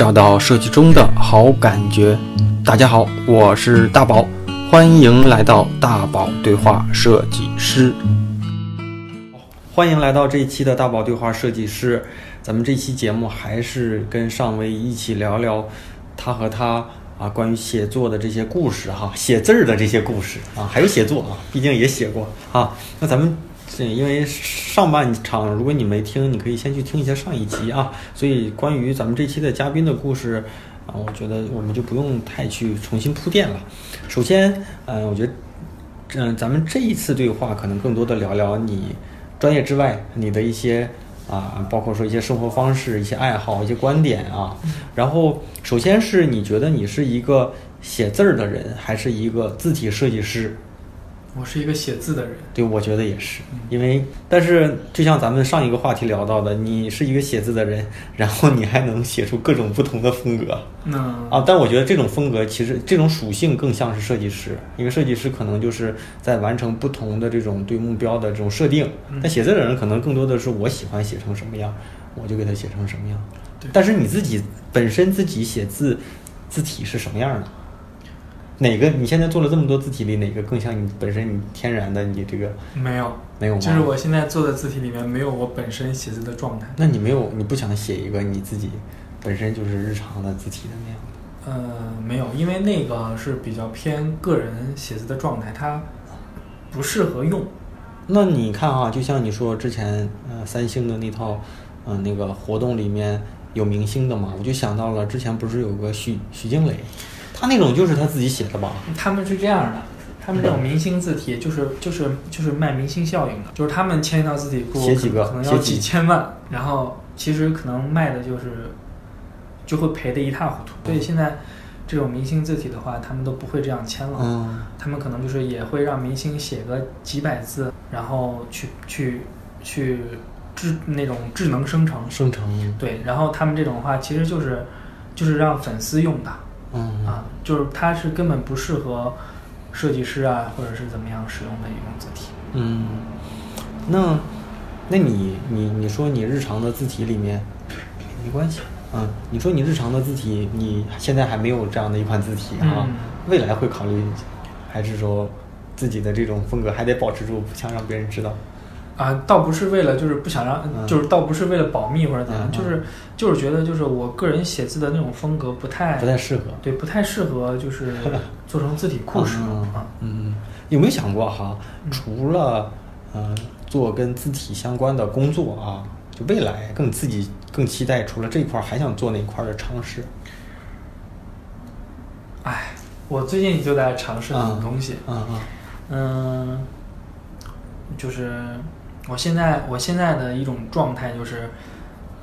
找到设计中的好感觉。大家好，我是大宝，欢迎来到大宝对话设计师。欢迎来到这一期的大宝对话设计师。咱们这期节目还是跟尚威一起聊聊他和他啊关于写作的这些故事哈，写字儿的这些故事啊，还有写作啊，毕竟也写过啊。那咱们。是因为上半场如果你没听，你可以先去听一下上一集啊。所以关于咱们这期的嘉宾的故事啊，我觉得我们就不用太去重新铺垫了。首先，嗯，我觉得，嗯，咱们这一次对话可能更多的聊聊你专业之外你的一些啊，包括说一些生活方式、一些爱好、一些观点啊。然后，首先是你觉得你是一个写字儿的人，还是一个字体设计师？我是一个写字的人，对，我觉得也是，因为，但是就像咱们上一个话题聊到的，你是一个写字的人，然后你还能写出各种不同的风格，嗯啊，但我觉得这种风格其实这种属性更像是设计师，因为设计师可能就是在完成不同的这种对目标的这种设定，但写字的人可能更多的是我喜欢写成什么样，我就给他写成什么样，对，但是你自己本身自己写字字体是什么样的？哪个你现在做了这么多字体里，哪个更像你本身你天然的你这个？没有，没有吗？就是我现在做的字体里面没有我本身写字的状态。那你没有，你不想写一个你自己本身就是日常的字体的那样的？呃，没有，因为那个是比较偏个人写字的状态，它不适合用。那你看啊，就像你说之前呃三星的那套嗯那个活动里面有明星的嘛，我就想到了之前不是有个徐徐静蕾。他那种就是他自己写的吧？他们是这样的，他们这种明星字体就是就是就是卖明星效应的，就是他们签一套字体库，写几个可能要几千万，然后其实可能卖的就是就会赔的一塌糊涂。所以现在这种明星字体的话，他们都不会这样签了，嗯，他们可能就是也会让明星写个几百字，然后去去去智那种智能生成生成，对，然后他们这种的话其实就是就是让粉丝用的。嗯啊，就是它是根本不适合设计师啊，或者是怎么样使用的一种字体。嗯，那那你你你说你日常的字体里面没关系，嗯，你说你日常的字体，你现在还没有这样的一款字体啊，未来会考虑，还是说自己的这种风格还得保持住，不想让别人知道？啊，倒不是为了就是不想让，就是倒不是为了保密或者怎样，就是就是觉得就是我个人写字的那种风格不太不太适合，对，不太适合就是 做成字体库使用啊。嗯，有没有想过哈？除了呃做跟字体相关的工作啊，就未来更自己更期待除了这块还想做哪块的尝试？哎，我最近就在尝试这种东西。嗯嗯嗯，就是。我现在我现在的一种状态就是，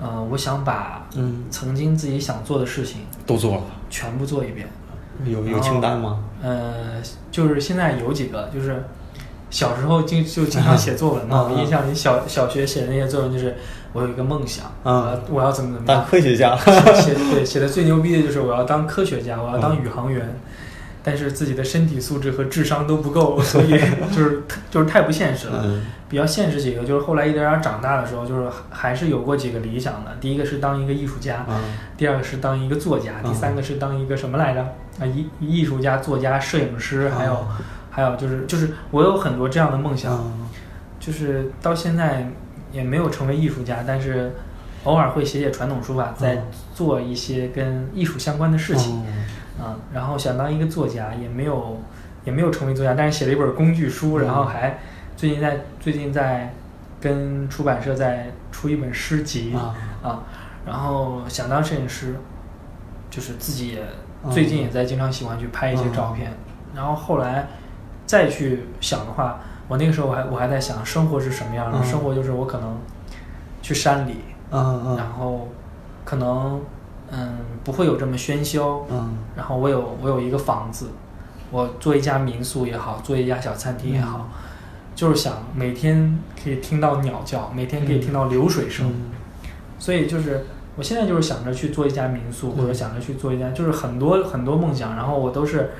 呃，我想把嗯曾经自己想做的事情都做了，全部做一遍。有有清单吗？呃，就是现在有几个，就是小时候经就经常写作文嘛。我印象里小小学写的那些作文就是我有一个梦想，啊，我要怎么怎么样当科学家。写对 写的最牛逼的就是我要当科学家，我要当宇航员。但是自己的身体素质和智商都不够，所以就是就是太不现实了。比较现实几个，就是后来一点点长大的时候，就是还是有过几个理想的。第一个是当一个艺术家，第二个是当一个作家，第三个是当一个什么来着？啊，艺艺术家、作家、摄影师，还有还有就是就是我有很多这样的梦想，就是到现在也没有成为艺术家，但是偶尔会写写传统书法，在做一些跟艺术相关的事情。嗯，然后想当一个作家，也没有，也没有成为作家，但是写了一本工具书，然后还最近在最近在跟出版社在出一本诗集啊，然后想当摄影师，就是自己也最近也在经常喜欢去拍一些照片，然后后来再去想的话，我那个时候我还我还在想生活是什么样的，生活就是我可能去山里，嗯嗯，然后可能。嗯，不会有这么喧嚣。嗯，然后我有我有一个房子，我做一家民宿也好，做一家小餐厅也好，就是想每天可以听到鸟叫，每天可以听到流水声。所以就是我现在就是想着去做一家民宿，或者想着去做一家，就是很多很多梦想。然后我都是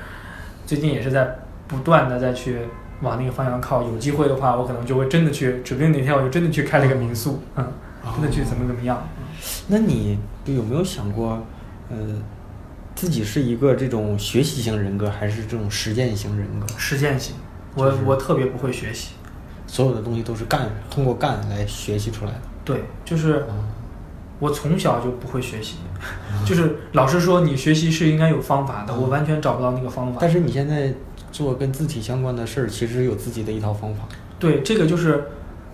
最近也是在不断的再去往那个方向靠。有机会的话，我可能就会真的去，指不定哪天我就真的去开了一个民宿，嗯，真的去怎么怎么样。那你有没有想过，呃，自己是一个这种学习型人格，还是这种实践型人格？实践型，我我特别不会学习，所有的东西都是干，通过干来学习出来的。对，就是我从小就不会学习，就是老师说你学习是应该有方法的，我完全找不到那个方法。但是你现在做跟字体相关的事儿，其实有自己的一套方法。对，这个就是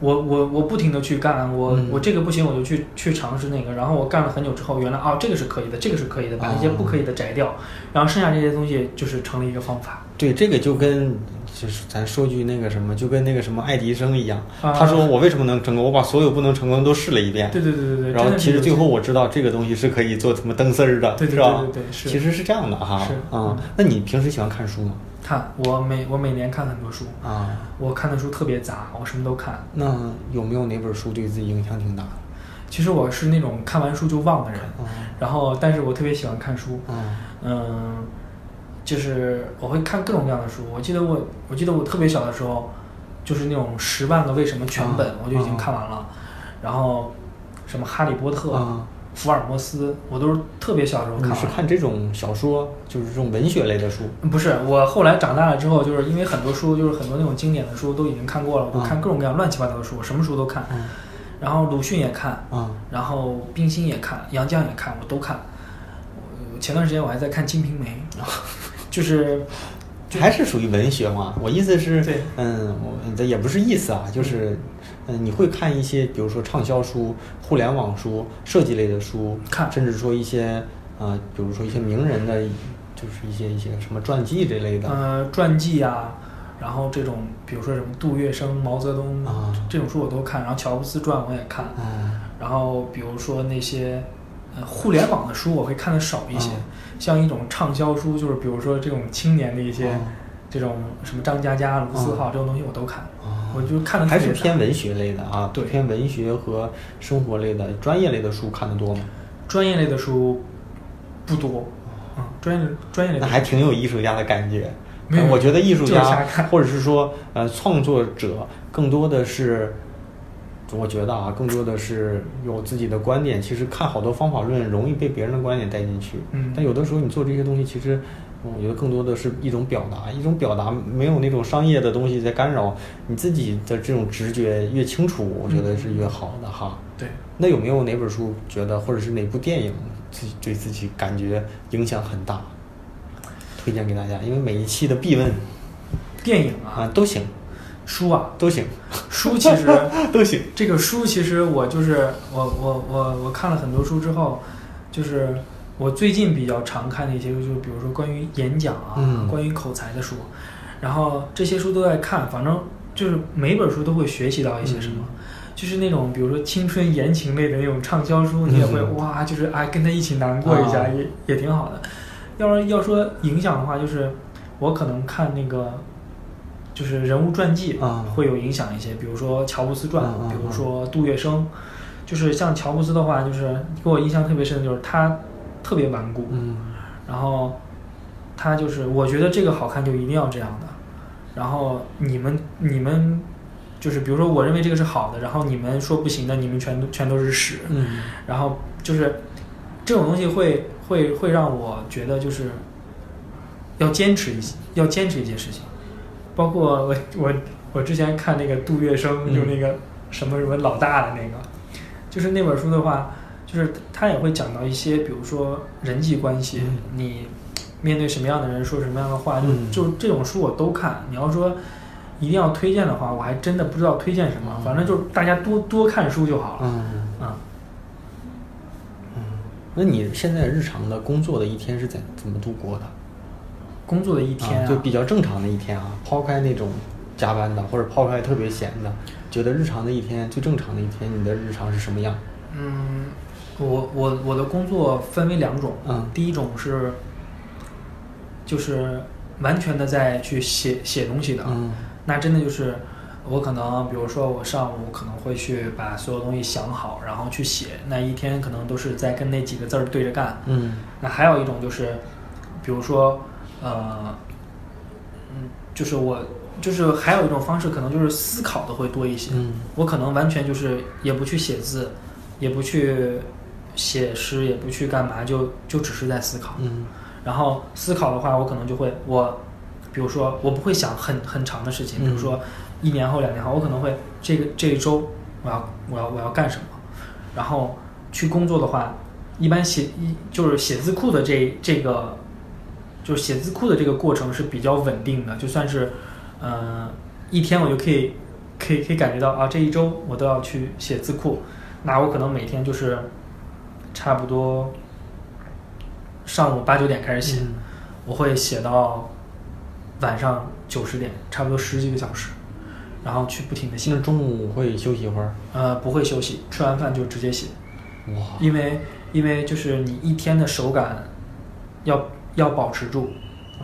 我我我不停的去干，我、嗯我这个不行我就去去尝试那个，然后我干了很久之后，原来哦这个是可以的，这个是可以的，把那些哦不可以的摘掉，然后剩下这些东西就是成了一个方法。对，这个就跟就是咱说句那个什么，就跟那个什么爱迪生一样，啊他说我为什么能成功？我把所有不能成功的都试了一遍。对对对对对，然后其实最后我知道这个东西是可以做什么灯丝儿的，对对是吧？对对对是其实是这样的哈。是啊、那你平时喜欢看书吗？看我每我每年看很多书，啊，我看的书特别杂，我什么都看。那有没有哪本书对自己影响挺大的？其实我是那种看完书就忘的人，嗯然后但是我特别喜欢看书，嗯嗯，就是我会看各种各样的书。我记得我我记得我特别小的时候，就是那种《十万个为什么》全本啊我就已经看完了，然后什么《哈利波特》啊福尔摩斯，我都是特别小的时候看你。是看这种小说，就是这种文学类的书？不是，我后来长大了之后，就是因为很多书，就是很多那种经典的书都已经看过了，我就看各种各样乱七八糟的书，我什么书都看。嗯然后鲁迅也看，啊然后冰心也看，杨绛也看，我都看。前段时间我还在看《金瓶梅》，就是还是属于文学嘛？我意思是，对嗯，我这也不是意思啊，就是，嗯，你会看一些，比如说畅销书、互联网书、设计类的书，看甚至说一些，呃，比如说一些名人的，就是一些一些什么传记这类的，呃传记啊，然后这种比如说什么杜月笙、毛泽东、啊这种书我都看，然后乔布斯传我也看，嗯然后比如说那些呃互联网的书我会看的少一些，啊像一种畅销书，就是比如说这种青年的一些、啊这种什么张嘉佳、卢思浩、这种东西我都看，啊我就看的还是偏文学类的啊，对偏文学和生活类的、专业类的书看的多吗？专业类的书不多，嗯，专业专业类的那还挺有艺术家的感觉。没有呃我觉得艺术家或者是说呃创作者更多的是，我觉得啊，更多的是有自己的观点。其实看好多方法论容易被别人的观点带进去，嗯但有的时候你做这些东西，其实我觉得更多的是一种表达，一种表达没有那种商业的东西在干扰你自己的这种直觉越清楚，我觉得是越好的哈。对。那有没有哪本书觉得，或者是哪部电影自己对自己感觉影响很大，推荐给大家？因为每一期的必问电影啊，啊都行，书啊，都行，书其实都行。这个书其实我就是我我我我看了很多书之后，就是我最近比较常看的一些书，就是比如说关于演讲啊，嗯关于口才的书，然后这些书都在看，反正就是每本书都会学习到一些什么。嗯就是那种，比如说青春言情类的那种畅销书，你也会、嗯哇，就是哎，跟他一起难过一下，啊也也挺好的。要是要说影响的话，就是我可能看那个，就是人物传记啊会有影响一些，比如说乔布斯传，比如说杜月笙。就是像乔布斯的话，就是给我印象特别深的就是他特别顽固，嗯。然后他就是我觉得这个好看就一定要这样的，然后你们你们就是比如说我认为这个是好的，然后你们说不行的，你们全都全都是屎，嗯。然后就是这种东西会会会让我觉得就是要坚持一些，要坚持一些事情，包括我我我之前看那个杜月笙，嗯。就那个什么什么老大的那个，就是那本书的话，就是他也会讲到一些，比如说人际关系，嗯你面对什么样的人说什么样的话，嗯就就这种书我都看。你要说一定要推荐的话，我还真的不知道推荐什么，嗯反正就是大家多多看书就好了。嗯啊，嗯，那你现在日常的工作的一天是怎怎么度过的？工作的一天啊，就比较正常的一天啊，抛开那种加班的，或者抛开特别闲的，觉得日常的一天最正常的一天，你的日常是什么样？嗯，我我我的工作分为两种，嗯第一种是就是完全的在去写写东西的，嗯那真的就是我可能比如说我上午可能会去把所有东西想好，然后去写，那一天可能都是在跟那几个字儿对着干。嗯那还有一种就是，比如说呃，嗯，就是我就是还有一种方式，可能就是思考的会多一些。嗯我可能完全就是也不去写字，也不去写诗，也不去干嘛，就就只是在思考。嗯。然后思考的话，我可能就会我，比如说我不会想很很长的事情，比如说一年后、两年后，我可能会这个这一周我要我要我要干什么，然后去工作的话，一般写一就是写字库的这这个，就是写字库的这个过程是比较稳定的，就算是呃一天我就可以可以可以感觉到啊这一周我都要去写字库，那我可能每天就是差不多。上午八九点开始写，嗯我会写到晚上九十点，差不多十几个小时，然后去不停的写那。中午会休息一会儿。呃，不会休息，吃完饭就直接写，哇，因为因为就是你一天的手感要要保持住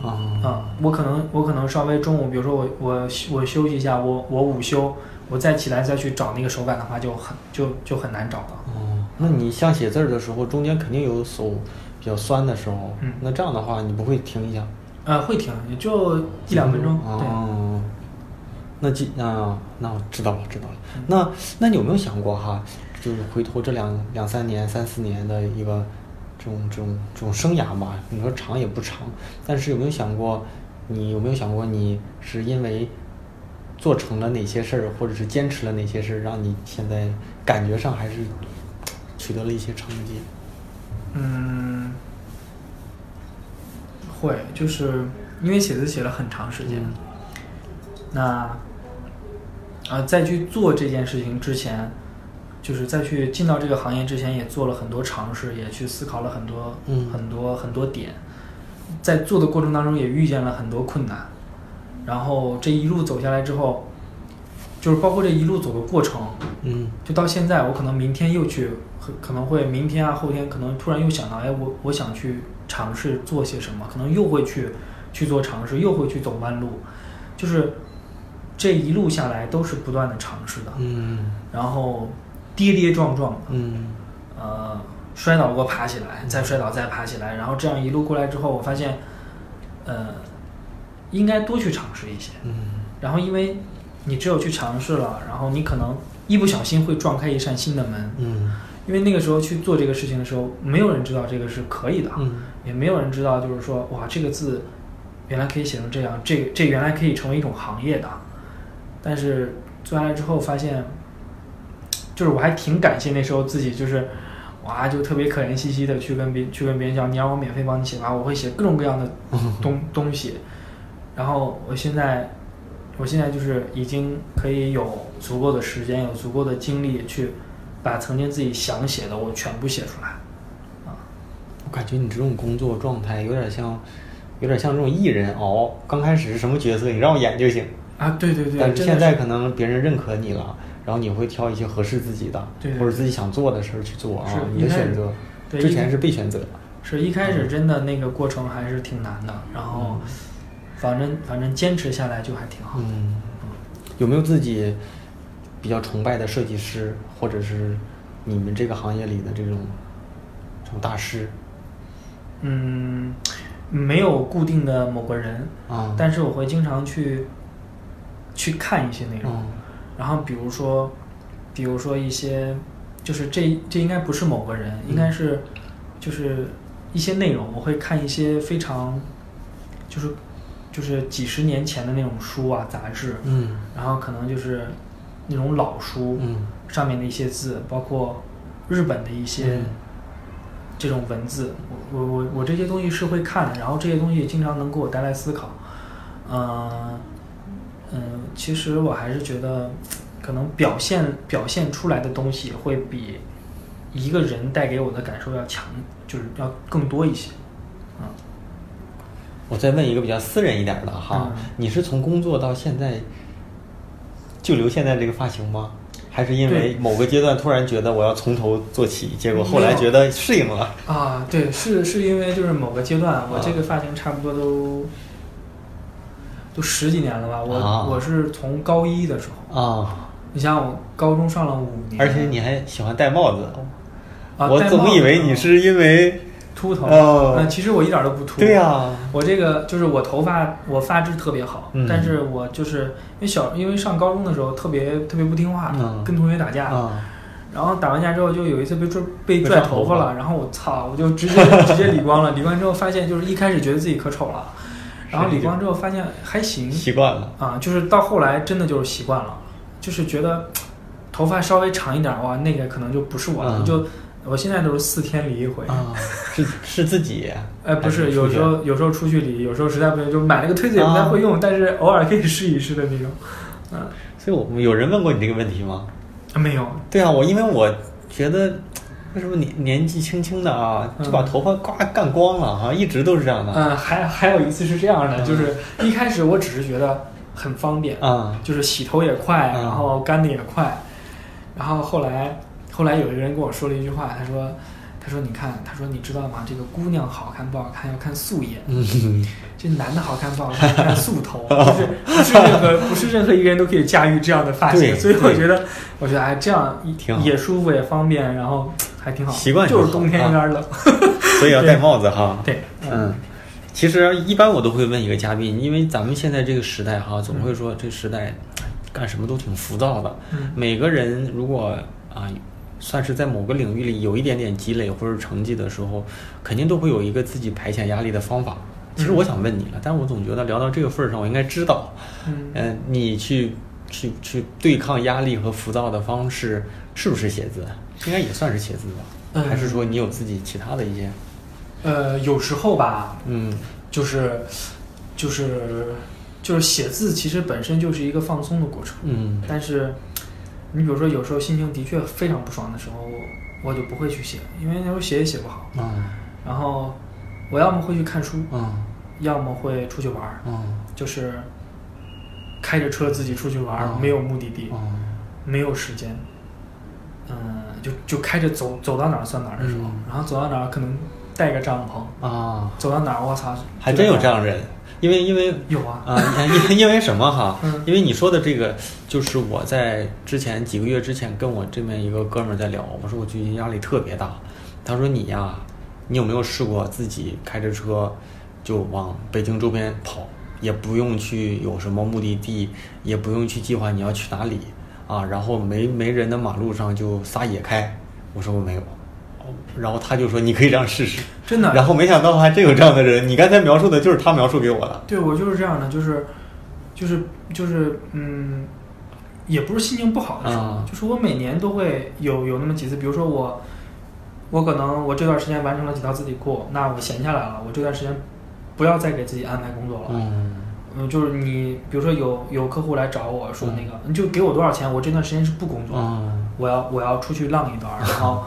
啊啊、我可能我可能稍微中午，比如说我我我休息一下，我我午休，我再起来再去找那个手感的话，就很就就很难找到。哦，那你像写字儿的时候，中间肯定有手比较酸的时候，嗯那这样的话，你不会停一下？呃，会停，也就一两分钟。对，哦，那记啊，那我知道了，知道了。嗯那那你有没有想过哈，就是回头这两两三年、三四年的一个这种这种这种生涯吧？你说长也不长，但是有没有想过，你有没有想过，你是因为做成了哪些事儿，或者是坚持了哪些事儿，让你现在感觉上还是取得了一些成绩？嗯，会，就是因为写字写了很长时间，嗯。那呃，在去做这件事情之前，就是在去进到这个行业之前，也做了很多尝试，也去思考了很多、嗯。很多很多点，在做的过程当中也遇见了很多困难，然后这一路走下来之后，就是包括这一路走的过程，嗯。就到现在，我可能明天又去，可可能会明天啊后天可能突然又想到，哎，我我想去尝试做些什么，可能又会去去做尝试，又会去走弯路，就是这一路下来都是不断的尝试的，嗯。然后跌跌撞撞的，嗯。呃，摔倒过爬起来，再摔倒再爬起来，然后这样一路过来之后，我发现，呃，应该多去尝试一些，嗯。然后因为你只有去尝试了，然后你可能一不小心会撞开一扇新的门，嗯因为那个时候去做这个事情的时候，没有人知道这个是可以的，嗯也没有人知道就是说哇这个字原来可以写成这样，这这原来可以成为一种行业的，但是做下来之后发现，就是我还挺感谢那时候自己就是。哇，就特别可怜兮兮的去跟别去跟别人讲，你让我免费帮你写吧，我会写各种各样的东东西。然后我现在，我现在就是已经可以有足够的时间，有足够的精力去把曾经自己想写的我全部写出来。啊，我感觉你这种工作状态有点像，有点像这种艺人熬。刚开始是什么角色，你让我演就行。啊，对对对，但现在可能别人认可你了，然后你会挑一些合适自己的，对对或者自己想做的事儿去做啊是。你的选择，对之前是被选择。是一开始真的那个过程还是挺难的，然后反正反正坚持下来就还挺好。嗯，有没有自己比较崇拜的设计师，或者是你们这个行业里的这种这种大师嗯，没有固定的某个人，啊？但是我会经常去去看一些内容。嗯然后比如说，比如说一些，就是这这应该不是某个人，应该是就是一些内容，我会看一些非常就是就是几十年前的那种书啊杂志，嗯然后可能就是那种老书，嗯上面的一些字，包括日本的一些嗯这种文字，我我我我这些东西是会看的，然后这些东西也经常能给我带来思考。嗯、嗯，其实我还是觉得，可能表现表现出来的东西会比一个人带给我的感受要强，就是要更多一些。嗯，我再问一个比较私人一点的哈，嗯你是从工作到现在就留现在这个发型吗？还是因为某个阶段突然觉得我要从头做起，结果后来觉得适应了？啊，对，是是因为就是某个阶段，我啊。这个发型差不多都都十几年了吧。我、啊。我是从高一的时候，啊，你像我高中上了五年，而且你还喜欢戴帽子，啊，我总以为你是因为秃头，哦。呃其实我一点都不秃。对呀。我这个就是我头发，我发质特别好，嗯。但是我就是因为小，因为上高中的时候特别特别不听话，嗯。跟同学打架，啊然后打完架之后就有一次被拽被拽头发。了，然后我操，我就直接 直接理光了。理光之后发现就是一开始觉得自己可丑了，然后理光之后发现还行，习惯了。啊，就是到后来真的就是习惯了，就是觉得 头发稍微长一点哇，那个可能就不是我了，就。我现在都是四天理一回啊，是是自己？哎，不是，有时候有时候出去理，有时候实在不行就买了个推子也不太会用，但是偶尔可以试一试的那种。嗯，所以我有人问过你这个问题吗？啊，没有。对啊，我因为我觉得为什么年年纪轻轻的啊就把头发刮干光了啊，一直都是这样的。嗯，还还有一次是这样的，就是一开始我只是觉得很方便啊，就是洗头也快，然后干的也快，然后后来。后来有一个人跟我说了一句话，他说：“他说你看，他说你知道吗？这个姑娘好看不好看要看素颜，这男的好看不好看看素头，就是不是任何不是任何一个人都可以驾驭这样的发型。所以我觉得，我觉得哎，这样也舒服也方便，然后还挺好。习惯就是冬天有点冷，所以要戴帽子哈。对，嗯，其实一般我都会问一个嘉宾，因为咱们现在这个时代哈，总会说这时代干什么都挺浮躁的。每个人如果啊。算是在某个领域里有一点点积累或者成绩的时候，肯定都会有一个自己排遣压力的方法。其实我想问你了，但我总觉得聊到这个份儿上，我应该知道。嗯，你去去去对抗压力和浮躁的方式是不是写字？应该也算是写字吧？还是说你有自己其他的一些？呃，有时候吧，嗯，就是就是就是写字，其实本身就是一个放松的过程。嗯，但是。你比如说，有时候心情的确非常不爽的时候，我就不会去写，因为那时候写也写不好。嗯。然后，我要么会去看书，嗯，要么会出去玩儿，嗯，就是开着车自己出去玩儿，没有目的地，没有时间，嗯，就就开着走，走到哪儿算哪儿的时候，然后走到哪儿可能带个帐篷啊，走到哪儿我操，还真有这样人。因为因为有啊啊，因因为什么哈？因为你说的这个，就是我在之前几个月之前跟我这边一个哥们儿在聊，我说我最近压力特别大。他说你呀，你有没有试过自己开着车就往北京周边跑，也不用去有什么目的地，也不用去计划你要去哪里啊，然后没没人的马路上就撒野开？我说我没有。然后他就说：“你可以这样试试，真的。”然后没想到还真有这样的人。你刚才描述的就是他描述给我的。对，我就是这样的，就是，就是就是嗯，也不是心情不好的时候，就是我每年都会有有那么几次，比如说我，我可能我这段时间完成了几道字体库，那我闲下来了，我这段时间不要再给自己安排工作了。嗯，嗯，就是你比如说有有客户来找我说那个，你就给我多少钱，我这段时间是不工作，我要我要出去浪一段，然后。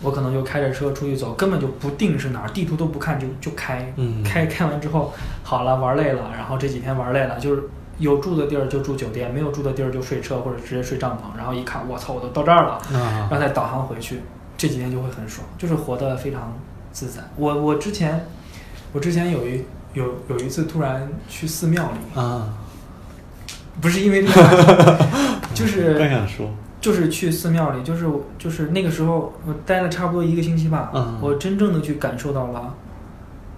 我可能就开着车出去走，根本就不定是哪儿，地图都不看就就开，开开完之后好了玩累了，然后这几天玩累了，就是有住的地儿就住酒店，没有住的地儿就睡车或者直接睡帐篷，然后一看我操我都到这儿了，然后再导航回去，这几天就会很爽，就是活得非常自在。我我之前我之前有一有有一次突然去寺庙里啊，不是因为这个，就是刚想说。就是去寺庙里，就是就是那个时候，我待了差不多一个星期吧。嗯，我真正的去感受到了，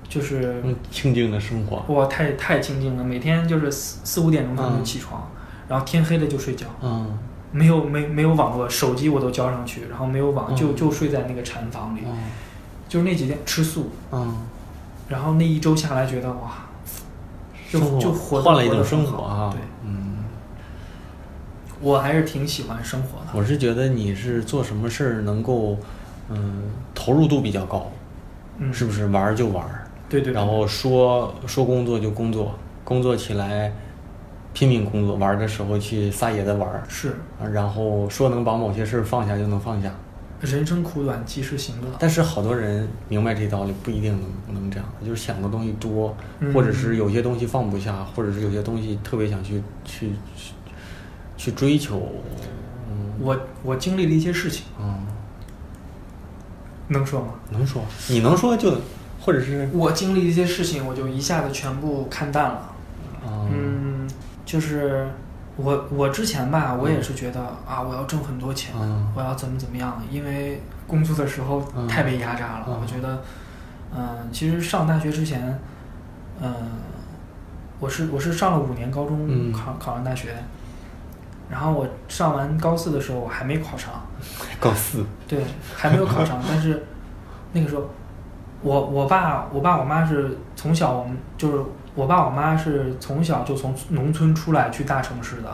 就是清静的生活。哇，太太清静了！每天就是四四五点钟才能起床，然后天黑了就睡觉。嗯，没有没没有网络，手机我都交上去，然后没有网就就睡在那个禅房里。就是那几天吃素。嗯，然后那一周下来，觉得哇，就就活换了一种生活啊。对，嗯。我还是挺喜欢生活的。我是觉得你是做什么事儿能够，嗯，投入度比较高，嗯，是不是玩儿就玩儿？对对。然后说说工作就工作，工作起来拼命工作，玩儿的时候去撒野的玩儿。是。然后说能把某些事儿放下就能放下。人生苦短，及时行乐。但是好多人明白这道理，不一定能能这样，就是想的东西多，或者是有些东西放不下，或者是有些东西特别想去去。去追求，我我经历了一些事情，嗯，能说吗？能说，你能说就，或者是我经历一些事情，我就一下子全部看淡了，嗯，就是我我之前吧，我也是觉得啊，我要挣很多钱，我要怎么怎么样，因为工作的时候太被压榨了，我觉得，嗯，其实上大学之前，嗯，我是我是上了五年高中，考考上大学。然后我上完高四的时候，我还没考上。高四。对，还没有考上，但是那个时候，我我爸我爸我妈是从小我们就是我爸我妈是从小就从农村出来去大城市的，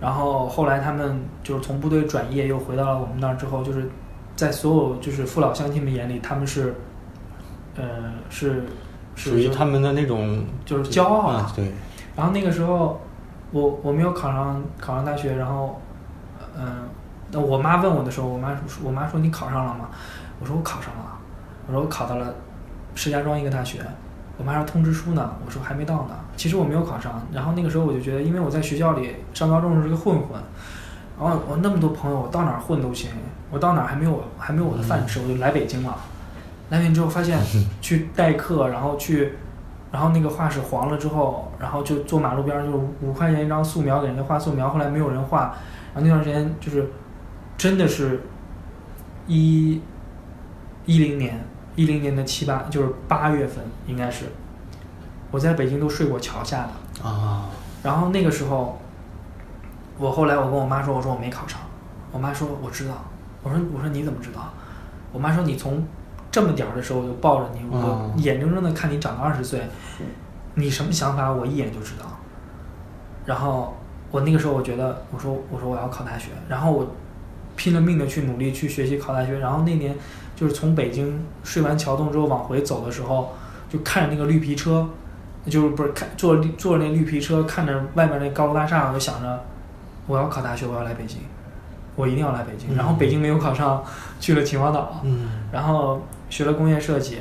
然后后来他们就是从部队转业又回到了我们那儿之后，就是在所有就是父老乡亲们眼里，他们是，呃是属于他们的那种就是骄傲啊，对。然后那个时候。我我没有考上考上大学，然后，嗯，那我妈问我的时候，我妈我妈说你考上了吗？我说我考上了，我说我考到了石家庄一个大学。我妈说通知书呢？我说还没到呢。其实我没有考上。然后那个时候我就觉得，因为我在学校里上高中是个混混，然后我那么多朋友，我到哪儿混都行，我到哪儿还没有还没有我的饭吃，我就来北京了。来北京之后发现 去代课，然后去。然后那个画室黄了之后，然后就坐马路边儿，就是五块钱一张素描，给人家画素描。后来没有人画，然后那段时间就是，真的是，一，一零年，一零年的七八，就是八月份应该是，我在北京都睡过桥下的啊。然后那个时候，我后来我跟我妈说，我说我没考上，我妈说我知道，我说我说你怎么知道？我妈说你从。这么点儿的时候，我就抱着你，我眼睁睁的看你长到二十岁，你什么想法，我一眼就知道。然后我那个时候，我觉得，我说，我说我要考大学，然后我拼了命的去努力去学习考大学。然后那年就是从北京睡完桥洞之后往回走的时候，就看着那个绿皮车，就是不是看坐坐那绿皮车，看着外面那高楼大厦，我就想着我要考大学，我要来北京。我一定要来北京，然后北京没有考上，去了秦皇岛，然后学了工业设计，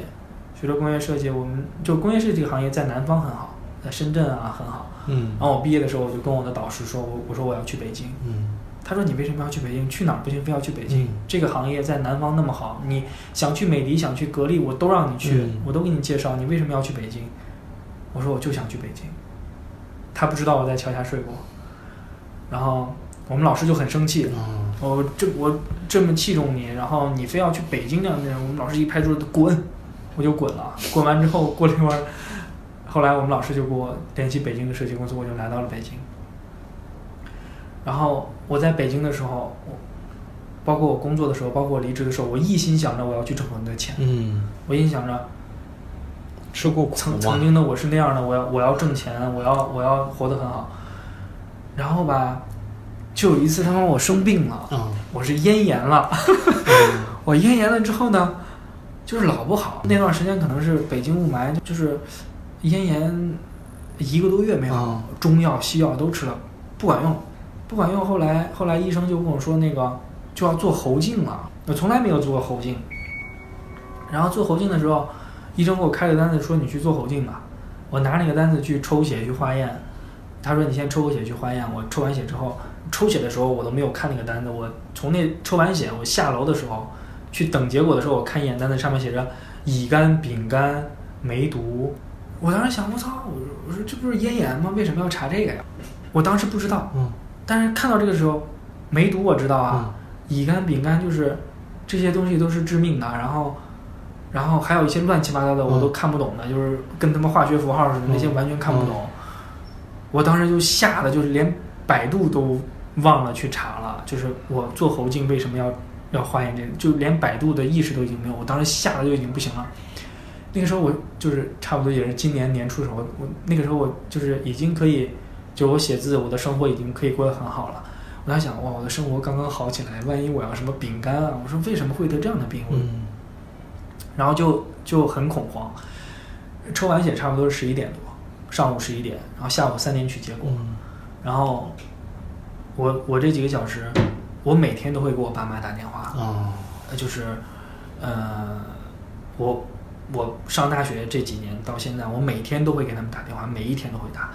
学了工业设计，我们就工业设计这个行业在南方很好，在深圳啊很好，嗯然后我毕业的时候我就跟我的导师说，我我说我要去北京，嗯他说你为什么要去北京？去哪儿不行，非要去北京？这个行业在南方那么好，你想去美的，想去格力，我都让你去，我都给你介绍，你为什么要去北京？我说我就想去北京，他不知道我在桥下睡过，然后。我们老师就很生气，嗯我这我这么器重你，然后你非要去北京那样的，我们老师一拍桌子滚，我就滚了。滚完之后过了一会儿，后来我们老师就给我联系北京的设计公司，我就来到了北京。然后我在北京的时候，包括我工作的时候，包括我离职的时候，我一心想着我要去挣很多钱。嗯，我一心想着，吃过苦曾曾经的我是那样的，我要我要挣钱，我要我要活得很好。然后吧。就有一次，他妈我生病了，我是咽炎了。我咽炎了之后呢，就是老不好。那段时间可能是北京雾霾，就是咽炎一个多月没好，中药西药都吃了，不管用，不管用。后来后来医生就跟我说，那个就要做喉镜了。我从来没有做过喉镜。然后做喉镜的时候，医生给我开个单子，说你去做喉镜吧。我拿那个单子去抽血去化验，他说你先抽个血去化验。我抽完血之后。抽血的时候我都没有看那个单子，我从那抽完血，我下楼的时候去等结果的时候，我看一眼单子，上面写着乙肝、丙肝、梅毒。我当时想，我操，我说我说这不是咽炎吗？为什么要查这个呀？我当时不知道，嗯，但是看到这个时候，梅毒我知道啊，乙肝、丙肝就是这些东西都是致命的，然后然后还有一些乱七八糟的我都看不懂的，就是跟他们化学符号似的那些完全看不懂。我当时就吓得就是连百度都。忘了去查了，就是我做喉镜为什么要要化验这个，就连百度的意识都已经没有。我当时吓得就已经不行了。那个时候我就是差不多也是今年年初的时候，我那个时候我就是已经可以，就我写字，我的生活已经可以过得很好了。我在想，哇，我的生活刚刚好起来，万一我要什么饼干啊？我说为什么会得这样的病？嗯。然后就就很恐慌。抽完血差不多是十一点多，上午十一点，然后下午三点取结果，然后。我我这几个小时，我每天都会给我爸妈打电话，就是，呃，我我上大学这几年到现在，我每天都会给他们打电话，每一天都会打。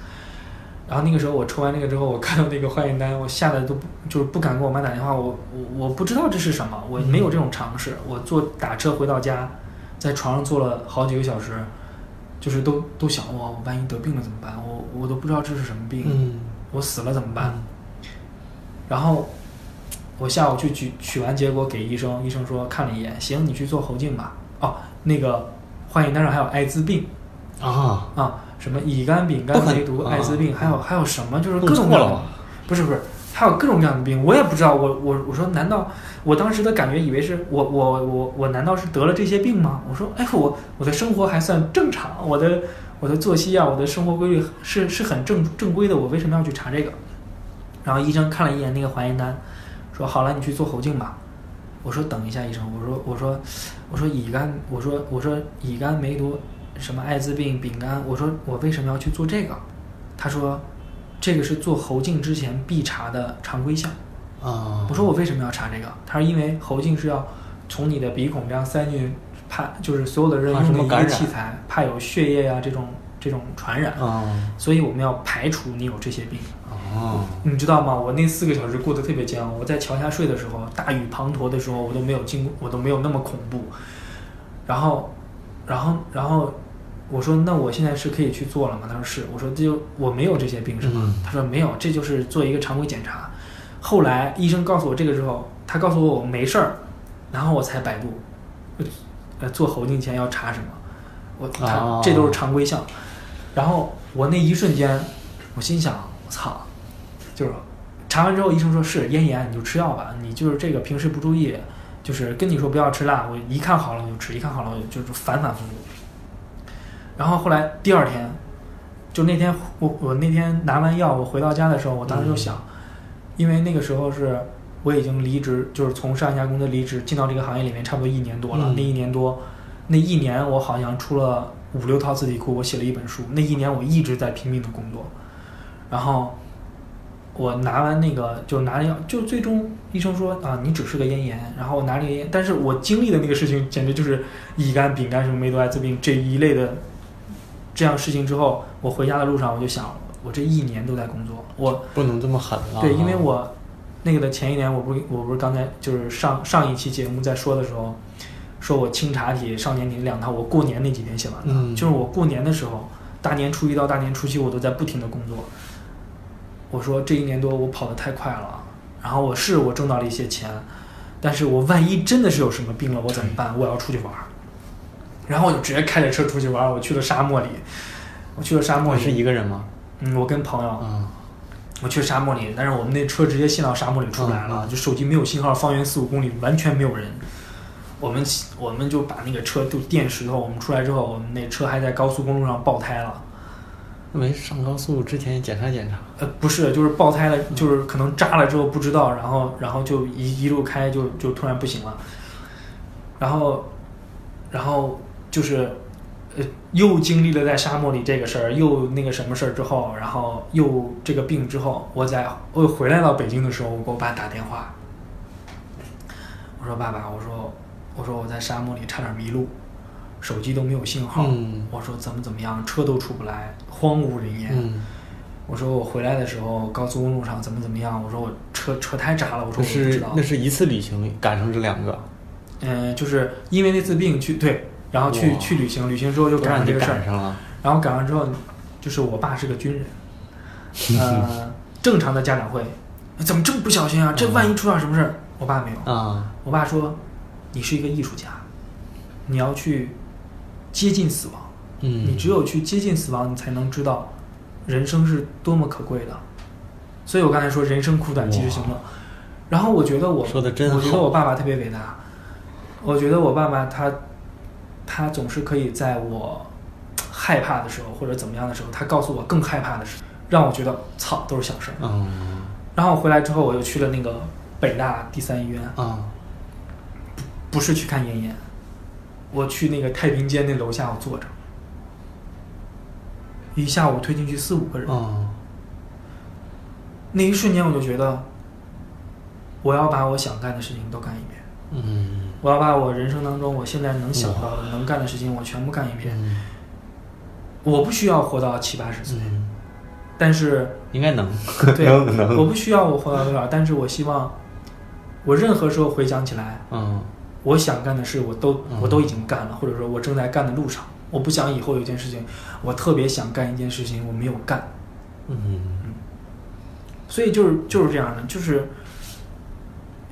然后那个时候我抽完那个之后，我看到那个化验单，我吓得都不就是不敢给我妈打电话，我我我不知道这是什么，我没有这种常识。我坐打车回到家，在床上坐了好几个小时，就是都都想哇，我万一得病了怎么办？我我都不知道这是什么病，我死了怎么办？然后我下午去取取完结果给医生，医生说看了一眼，行，你去做喉镜吧。哦，那个化验单上还有艾滋病啊啊，什么乙肝、丙肝、梅毒、艾滋病，还有还有什么就是各种各样的，不是不是，还有各种各样的病，我也不知道。我我我说，难道我当时的感觉以为是我我我我难道是得了这些病吗？我说，哎，我我的生活还算正常，我的我的作息啊，我的生活规律是是很正正规的，我为什么要去查这个？然后医生看了一眼那个化验单，说好了，你去做喉镜吧。我说等一下，医生，我说我说我说乙肝，我说我说乙肝、梅毒、什么艾滋病、丙肝，我说我为什么要去做这个？他说这个是做喉镜之前必查的常规项。啊，我说我为什么要查这个？他说因为喉镜是要从你的鼻孔这样塞进去，怕就是所有的人用的一个器材，怕有血液啊这种这种传染，啊，所以我们要排除你有这些病。哦，你知道吗？我那四个小时过得特别煎熬。我在桥下睡的时候，大雨滂沱的时候，我都没有经，我都没有那么恐怖。然后，然后，然后，我说那我现在是可以去做了吗？他说是。我说这就我没有这些病是吗？他说没有，这就是做一个常规检查。后来医生告诉我这个之后，他告诉我我没事儿，然后我才百度，呃，做喉镜前要查什么？我他这都是常规项。然后我那一瞬间，我心想，我操！就是查完之后，医生说是咽炎，你就吃药吧。你就是这个平时不注意，就是跟你说不要吃辣，我一看好了我就吃，一看好了我就就是反反复复。然后后来第二天，就那天我我那天拿完药，我回到家的时候，我当时就想，因为那个时候是我已经离职，就是从上一家公司离职，进到这个行业里面差不多一年多了。那一年多，那一年我好像出了五六套字体库，我写了一本书。那一年我一直在拼命的工作，然后。我拿完那个就拿药，就最终医生说啊，你只是个咽炎。然后我拿这个咽，但是我经历的那个事情简直就是乙肝、丙肝什么梅毒、艾滋病这一类的这样事情之后，我回家的路上我就想，我这一年都在工作，我不能这么狠了。对，因为我那个的前一年，我不是我不是刚才就是上上一期节目在说的时候，说我清查体、少年体两套，我过年那几天写完的，就是我过年的时候，大年初一到大年初七，我都在不停的工作。我说这一年多我跑得太快了，然后我是我挣到了一些钱，但是我万一真的是有什么病了，我怎么办？我要出去玩儿，然后我就直接开着车出去玩儿。我去了沙漠里，我去了沙漠里。是一个人吗？嗯，我跟朋友。嗯。我去沙漠里，但是我们那车直接陷到沙漠里出不来了，就手机没有信号，方圆四五公里完全没有人。我们我们就把那个车就垫石头。我们出来之后，我们那车还在高速公路上爆胎了。没上高速之前检查检查？呃，不是，就是爆胎了，就是可能扎了之后不知道，然后然后就一一路开就就突然不行了，然后然后就是呃又经历了在沙漠里这个事儿，又那个什么事儿之后，然后又这个病之后，我在我回来到北京的时候，我给我爸打电话，我说爸爸，我说我说我在沙漠里差点迷路。手机都没有信号，我说怎么怎么样，车都出不来，荒无人烟。我说我回来的时候，高速公路上怎么怎么样？我说我车车胎扎了。我说我不知道。那是一次旅行赶上这两个。嗯，就是因为那次病去对，然后去去旅行，旅行之后就赶上这个事儿。然后赶完之后，就是我爸是个军人，呃，正常的家长会，怎么这么不小心啊？这万一出点什么事儿？我爸没有啊。我爸说，你是一个艺术家，你要去。接近死亡，嗯，你只有去接近死亡，你才能知道人生是多么可贵的。所以我刚才说人生苦短，及时行乐。然后我觉得我说的真好，我觉得我爸爸特别伟大。我觉得我爸爸他他总是可以在我害怕的时候或者怎么样的时候，他告诉我更害怕的事，让我觉得操都是小事儿。嗯。然后回来之后，我又去了那个北大第三医院啊，不不是去看妍妍。我去那个太平间那楼下，我坐着，一下午推进去四五个人。那一瞬间我就觉得，我要把我想干的事情都干一遍。嗯。我要把我人生当中我现在能想到的、能干的事情，我全部干一遍。我不需要活到七八十岁，但是应该能。对，我不需要我活到多少，但是我希望，我任何时候回想起来，嗯。我想干的事，我都我都已经干了，或者说，我正在干的路上。我不想以后有件事情，我特别想干一件事情，我没有干。嗯嗯。所以就是就是这样的，就是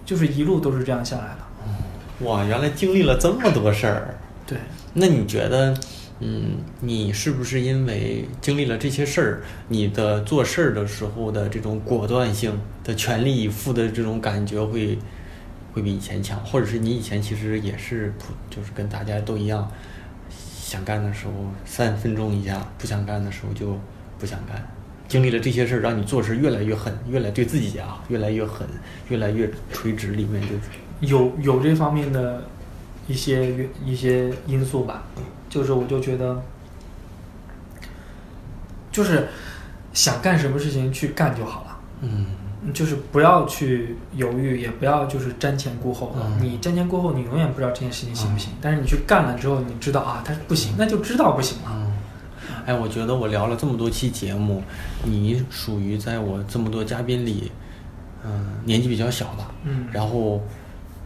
就是一路都是这样下来的。哇，原来经历了这么多事儿。对。那你觉得，嗯，你是不是因为经历了这些事儿，你的做事儿的时候的这种果断性的全力以赴的这种感觉会会比以前强，或者是你以前其实也是普，就是跟大家都一样，想干的时候三分钟一下，不想干的时候就不想干。经历了这些事儿，让你做事越来越狠，越来对自己啊越来越狠，越来越垂直，里面就有有这方面的一些一些因素吧，就是我就觉得，就是想干什么事情去干就好了，嗯就是不要去犹豫，也不要就是瞻前顾后你瞻前顾后，你永远不知道这件事情行不行，但是你去干了之后，你知道啊，它不行，那就知道不行了。嗯。哎，我觉得我聊了这么多期节目，你属于在我这么多嘉宾里，嗯、年纪比较小吧。嗯然后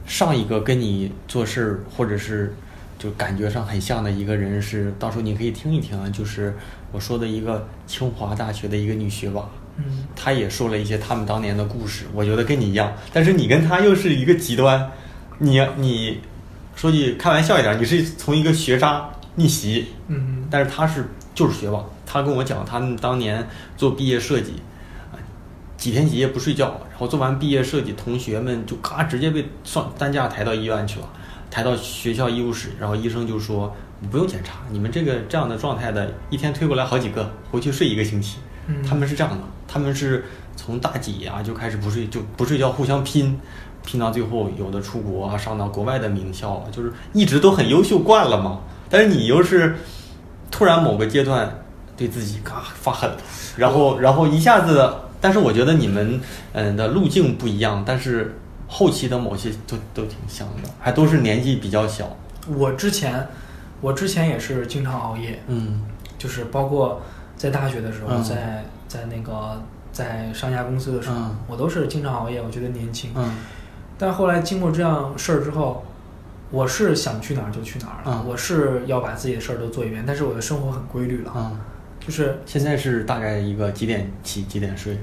上一个跟你做事儿或者是就感觉上很像的一个人是，到时候你可以听一听啊，就是我说的一个清华大学的一个女学霸。嗯。她也说了一些他们当年的故事，我觉得跟你一样，但是你跟他又是一个极端，你你说句开玩笑一点，你是从一个学渣逆袭，嗯。但是他是就是学霸，他跟我讲他们当年做毕业设计，啊，几天几夜不睡觉，然后做完毕业设计，同学们就咔直接被上担架抬到医院去了，抬到学校医务室，然后医生就说不用检查，你们这个这样的状态的，一天推过来好几个，回去睡一个星期。嗯他们是这样的，他们是从大几啊就开始不睡，就不睡觉，互相拼，拼到最后有的出国啊，上到国外的名校啊，就是一直都很优秀惯了嘛。但是你又是突然某个阶段对自己嘎发狠了，然后然后一下子，但是我觉得你们嗯的路径不一样，但是后期的某些都都挺像的，还都是年纪比较小。我之前我之前也是经常熬夜，嗯就是包括在大学的时候，嗯。在在那个在上家公司的时候，嗯。我都是经常熬夜。我觉得年轻，嗯。但后来经过这样事儿之后，我是想去哪儿就去哪儿了，嗯。我是要把自己的事儿都做一遍，但是我的生活很规律了，嗯，就是现在是大概一个几点起几点睡？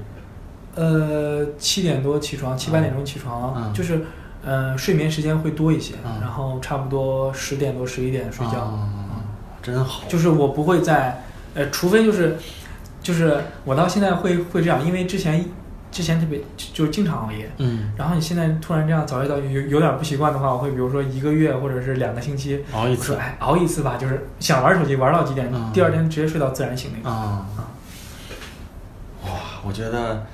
呃七点多起床，七八点钟起床，嗯。就是呃睡眠时间会多一些，嗯。然后差不多十点多十一点睡觉，啊真好。就是我不会在呃，除非就是就是我到现在会会这样，因为之前之前特别就就是经常熬夜，嗯，然后你现在突然这样早睡早起有有点不习惯的话，我会比如说一个月或者是两个星期熬一次哎熬一次吧，就是想玩手机玩到几点，嗯第二天直接睡到自然醒那种。啊，哇，我觉得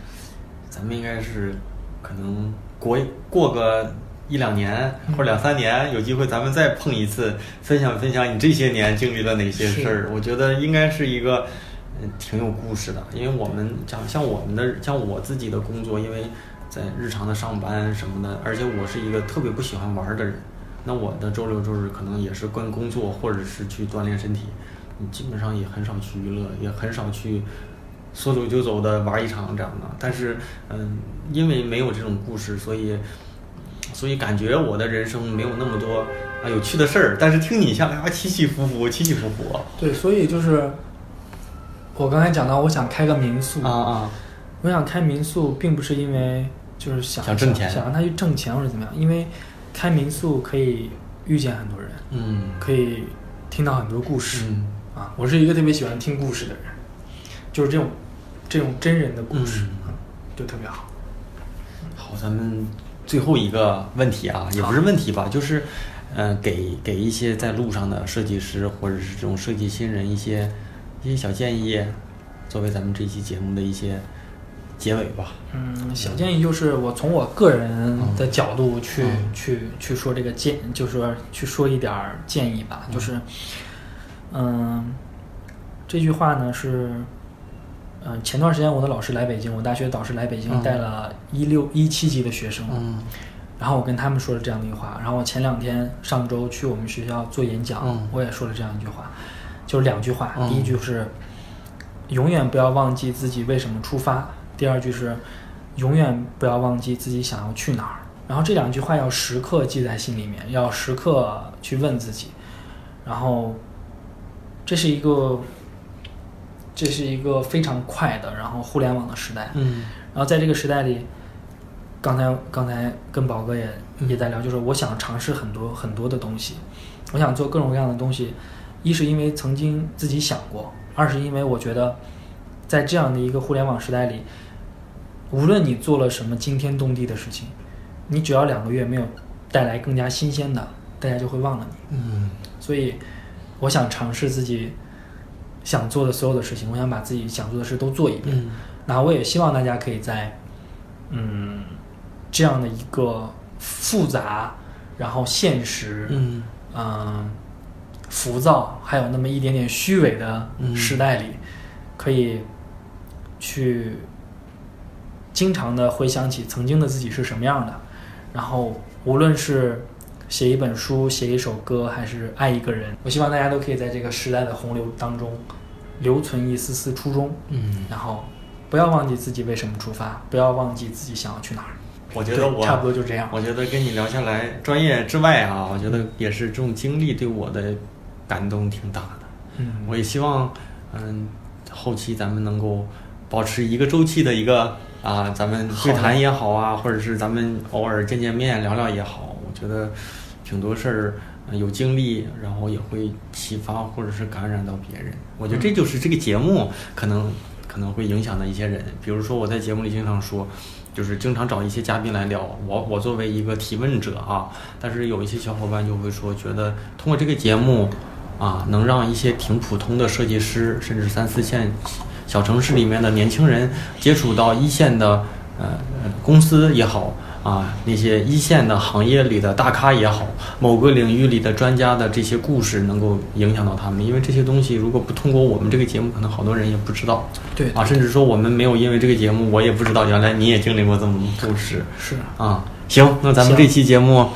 咱们应该是可能过过个一两年或者两三年，有机会咱们再碰一次，分享分享你这些年经历了哪些事儿。我觉得应该是一个嗯挺有故事的，因为我们讲像我们的像我自己的工作，因为在日常的上班什么的，而且我是一个特别不喜欢玩儿的人。那我的周六周日可能也是跟工作或者是去锻炼身体，你基本上也很少去娱乐，也很少去说走就走的玩一场这样的。但是，嗯，因为没有这种故事，所以，所以感觉我的人生没有那么多啊有趣的事儿。但是听你下来啊，起起伏伏，起起伏伏对，所以就是我刚才讲到，我想开个民宿啊啊，我想开民宿，并不是因为就是想想挣钱想让他去挣钱或者怎么样，因为开民宿可以遇见很多人，嗯可以听到很多故事、嗯啊。我是一个特别喜欢听故事的人，就是这种这种真人的故事，就特别好。好，咱们最后一个问题啊，也不是问题吧，就是，呃，给给一些在路上的设计师或者是这种设计新人一些一些小建议，作为咱们这期节目的一些结尾吧。嗯，小建议就是我从我个人的角度去、嗯。去去说这个建，就是说去说一点儿建议吧，就是，嗯，这句话呢是，嗯、前段时间我的老师来北京，我大学导师来北京嗯带了一六一七级的学生，嗯然后我跟他们说了这样的一句话，然后我前两天上周去我们学校做演讲，嗯我也说了这样一句话，就是两句话，嗯第一句是永远不要忘记自己为什么出发，第二句是永远不要忘记自己想要去哪儿。然后这两句话要时刻记在心里面，要时刻去问自己。然后，这是一个，这是一个非常快的，然后互联网的时代。嗯然后在这个时代里，刚才刚才跟宝哥也也在聊，就是我想尝试很多很多的东西，我想做各种各样的东西，一是因为曾经自己想过，二是因为我觉得，在这样的一个互联网时代里，无论你做了什么惊天动地的事情，你只要两个月没有带来更加新鲜的，大家就会忘了你。嗯，所以我想尝试自己想做的所有的事情，我想把自己想做的事都做一遍。嗯。那我也希望大家可以在嗯这样的一个复杂，然后现实，嗯。嗯，浮躁，还有那么一点点虚伪的嗯时代里，可以去经常的回想起曾经的自己是什么样的，然后无论是写一本书、写一首歌，还是爱一个人，我希望大家都可以在这个时代的洪流当中留存一丝丝初衷，嗯，然后不要忘记自己为什么出发，不要忘记自己想要去哪儿。我觉得我差不多就这样。我觉得跟你聊下来，专业之外啊，我觉得也是这种经历对我的感动挺大的。嗯，我也希望，嗯，后期咱们能够保持一个周期的一个啊，咱们对谈也好啊，或者是咱们偶尔见见面聊聊也好，我觉得挺多事儿、呃有经历，然后也会启发或者是感染到别人。我觉得这就是这个节目可能可能会影响的一些人，比如说我在节目里经常说。就是经常找一些嘉宾来聊，我我作为一个提问者啊，但是有一些小伙伴就会说，觉得通过这个节目，啊，能让一些挺普通的设计师，甚至三四线小城市里面的年轻人接触到一线的呃呃公司也好啊，那些一线的行业里的大咖也好，某个领域里的专家的这些故事能够影响到他们，因为这些东西如果不通过我们这个节目，可能好多人也不知道对啊，甚至说我们没有因为这个节目，我也不知道原来你也经历过这么多故事是啊。行，那咱们这期节目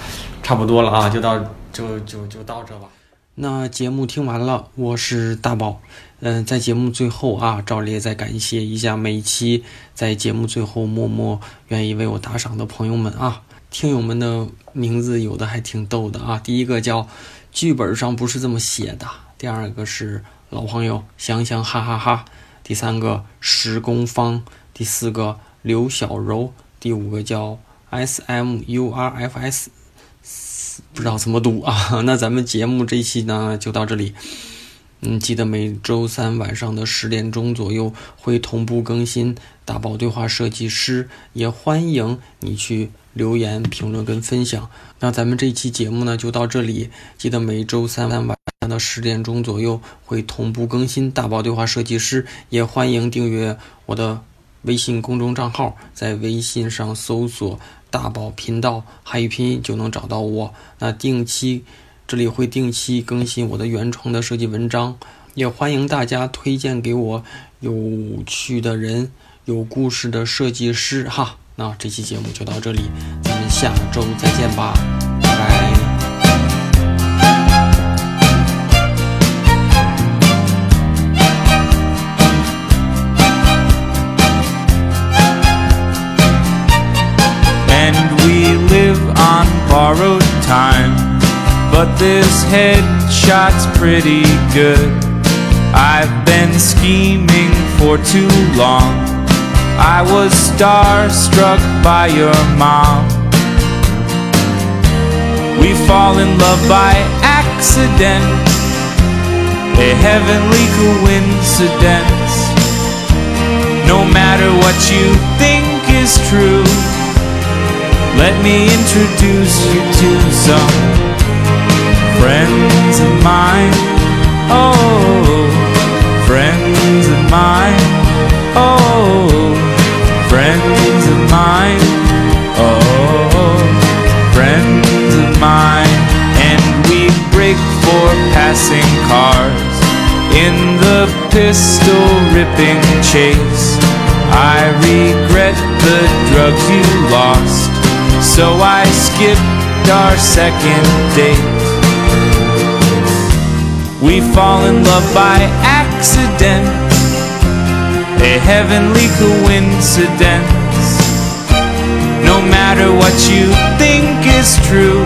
差不多了啊，就到就就就到这吧。那节目听完了，我是大宝。嗯，在节目最后啊，照例再感谢一下每期在节目最后默默愿意为我打赏的朋友们啊。听友们的名字有的还挺逗的啊，第一个叫剧本上不是这么写的，第二个是老朋友想想哈哈哈，第三个石工方，第四个刘小柔，第五个叫 S M U R F S。不知道怎么读啊。那咱们节目这一期呢就到这里。嗯，记得每周三晚上的十点钟左右会同步更新大宝对话设计师，也欢迎你去留言、评论跟分享。那咱们这期节目呢就到这里，记得每周三晚上的十点钟左右会同步更新大宝对话设计师，也欢迎订阅我的微信公众账号，在微信上搜索。大宝频道汉语拼音就能找到我。那定期这里会定期更新我的原创的设计文章，也欢迎大家推荐给我有趣的人、有故事的设计师哈。那这期节目就到这里，咱们下周再见吧，拜拜。and we live on borrowed time. But this headshot's pretty good. I've been scheming for too long. I was starstruck by your mom. We fall in love by accident, a heavenly coincidence. No matter what you think is true, let me introduce you to some friends of mine. Oh, friends of mine. Oh, friends of mine. Oh, friends of mine. And we break for passing cars in the pistol ripping chase. I regret the drugs you lost. So I skipped our second date. We fall in love by accident, a heavenly coincidence. No matter what you think is true,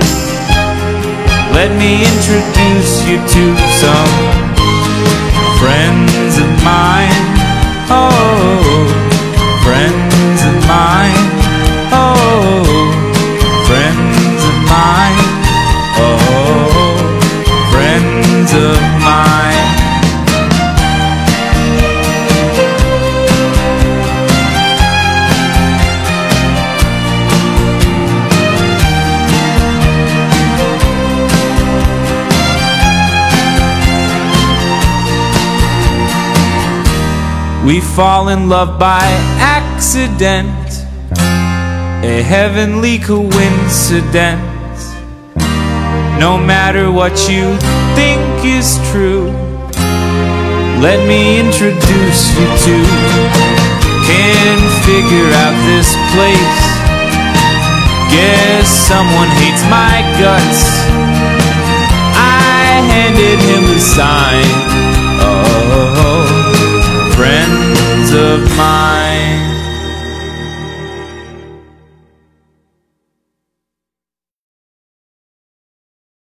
let me introduce you to some friends of mine. Oh, fall in love by accident, a heavenly coincidence. No matter what you think is true, let me introduce you to. Can figure out this place. Guess someone hates my guts. I handed him a sign. Oh, friend of mine.